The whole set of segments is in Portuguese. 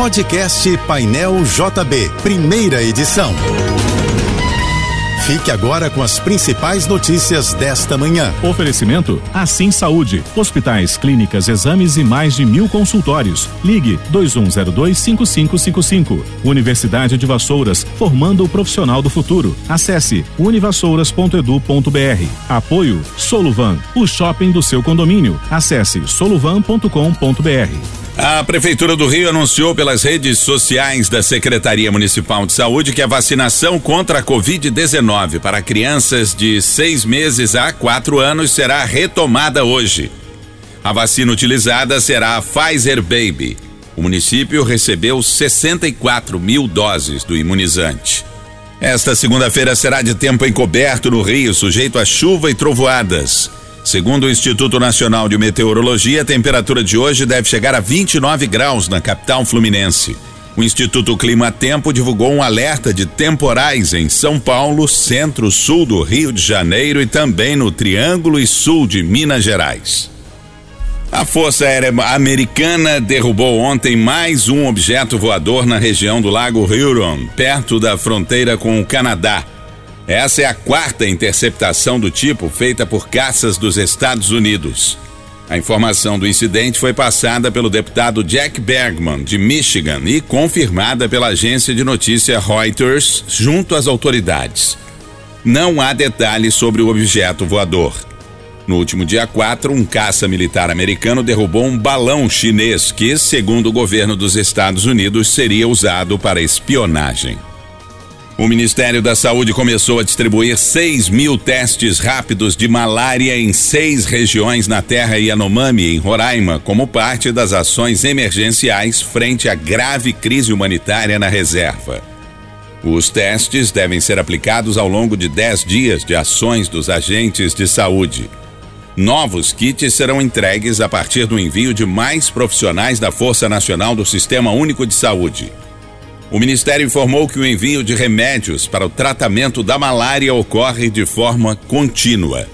Podcast Painel JB, primeira edição. Fique agora com as principais notícias desta manhã. Oferecimento Assim Saúde. Hospitais, clínicas, exames e mais de mil consultórios. Ligue 2102-5555. Universidade de Vassouras, formando o profissional do futuro. Acesse univassouras.edu.br. Apoio Soluvan, o shopping do seu condomínio. Acesse soluvan.com.br. A Prefeitura do Rio anunciou pelas redes sociais da Secretaria Municipal de Saúde que a vacinação contra a Covid-19 para crianças de seis meses a quatro anos será retomada hoje. A vacina utilizada será a Pfizer Baby. O município recebeu 64 mil doses do imunizante. Esta segunda-feira será de tempo encoberto no Rio, sujeito a chuva e trovoadas. Segundo o Instituto Nacional de Meteorologia, a temperatura de hoje deve chegar a 29 graus na capital fluminense. O Instituto Clima Tempo divulgou um alerta de temporais em São Paulo, centro-sul do Rio de Janeiro e também no Triângulo e Sul de Minas Gerais. A Força Aérea Americana derrubou ontem mais um objeto voador na região do Lago Huron, perto da fronteira com o Canadá. Essa é a quarta interceptação do tipo feita por caças dos Estados Unidos. A informação do incidente foi passada pelo deputado Jack Bergman, de Michigan, e confirmada pela agência de notícia Reuters junto às autoridades. Não há detalhes sobre o objeto voador. No último dia 4, um caça militar americano derrubou um balão chinês que, segundo o governo dos Estados Unidos, seria usado para espionagem. O Ministério da Saúde começou a distribuir 6 mil testes rápidos de malária em seis regiões na terra Yanomami, em Roraima, como parte das ações emergenciais frente à grave crise humanitária na reserva. Os testes devem ser aplicados ao longo de 10 dias de ações dos agentes de saúde. Novos kits serão entregues a partir do envio de mais profissionais da Força Nacional do Sistema Único de Saúde. O Ministério informou que o envio de remédios para o tratamento da malária ocorre de forma contínua.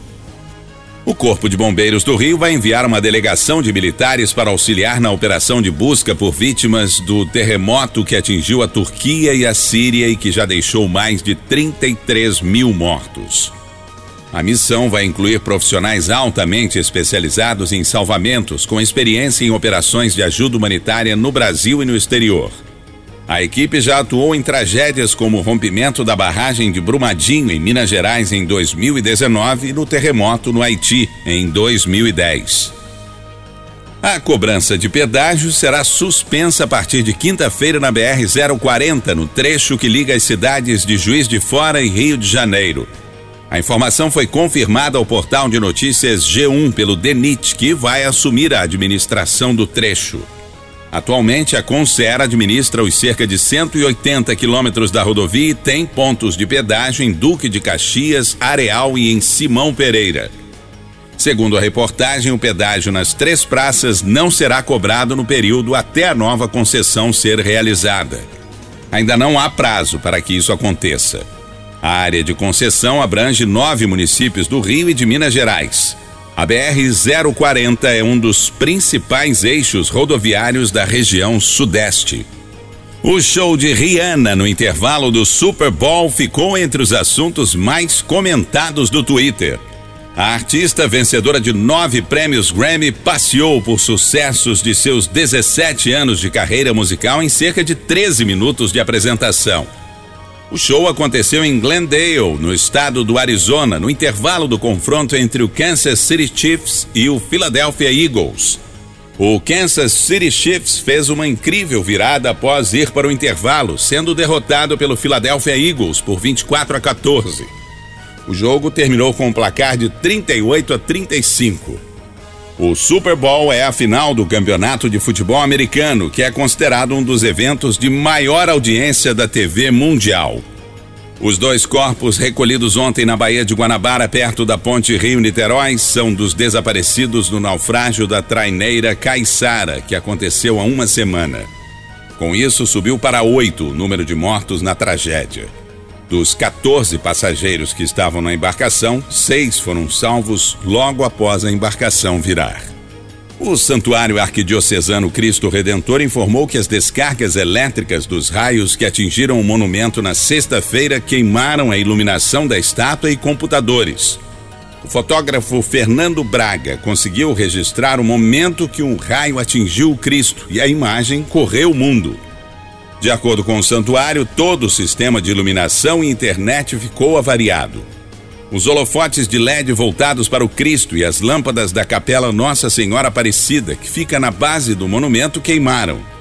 O Corpo de Bombeiros do Rio vai enviar uma delegação de militares para auxiliar na operação de busca por vítimas do terremoto que atingiu a Turquia e a Síria e que já deixou mais de 33 mil mortos. A missão vai incluir profissionais altamente especializados em salvamentos com experiência em operações de ajuda humanitária no Brasil e no exterior. A equipe já atuou em tragédias como o rompimento da barragem de Brumadinho, em Minas Gerais, em 2019 e no terremoto no Haiti, em 2010. A cobrança de pedágio será suspensa a partir de quinta-feira na BR-040, no trecho que liga as cidades de Juiz de Fora e Rio de Janeiro. A informação foi confirmada ao portal de notícias G1 pelo DENIT, que vai assumir a administração do trecho. Atualmente, a Concer administra os cerca de 180 quilômetros da rodovia e tem pontos de pedágio em Duque de Caxias, Areal e em Simão Pereira. Segundo a reportagem, o pedágio nas três praças não será cobrado no período até a nova concessão ser realizada. Ainda não há prazo para que isso aconteça. A área de concessão abrange nove municípios do Rio e de Minas Gerais. A BR-040 é um dos principais eixos rodoviários da região Sudeste. O show de Rihanna no intervalo do Super Bowl ficou entre os assuntos mais comentados do Twitter. A artista vencedora de nove prêmios Grammy passeou por sucessos de seus 17 anos de carreira musical em cerca de 13 minutos de apresentação. O show aconteceu em Glendale, no estado do Arizona, no intervalo do confronto entre o Kansas City Chiefs e o Philadelphia Eagles. O Kansas City Chiefs fez uma incrível virada após ir para o intervalo, sendo derrotado pelo Philadelphia Eagles por 24 a 14. O jogo terminou com um placar de 38 a 35. O Super Bowl é a final do Campeonato de Futebol Americano, que é considerado um dos eventos de maior audiência da TV mundial. Os dois corpos recolhidos ontem na Baía de Guanabara, perto da ponte Rio-Niterói, são dos desaparecidos no naufrágio da traineira Caiçara, que aconteceu há uma semana. Com isso, subiu para oito o número de mortos na tragédia. Dos 14 passageiros que estavam na embarcação, seis foram salvos logo após a embarcação virar. O Santuário Arquidiocesano Cristo Redentor informou que as descargas elétricas dos raios que atingiram o monumento na sexta-feira queimaram a iluminação da estátua e computadores. O fotógrafo Fernando Braga conseguiu registrar o momento que um raio atingiu o Cristo e a imagem correu o mundo. De acordo com o santuário, todo o sistema de iluminação e internet ficou avariado. Os holofotes de LED voltados para o Cristo e as lâmpadas da Capela Nossa Senhora Aparecida, que fica na base do monumento, queimaram.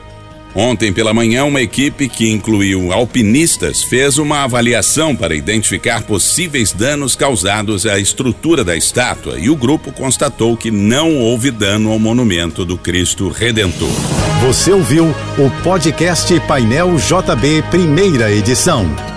Ontem pela manhã, uma equipe que incluiu alpinistas fez uma avaliação para identificar possíveis danos causados à estrutura da estátua e o grupo constatou que não houve dano ao monumento do Cristo Redentor. Você ouviu o podcast Painel JB, primeira edição.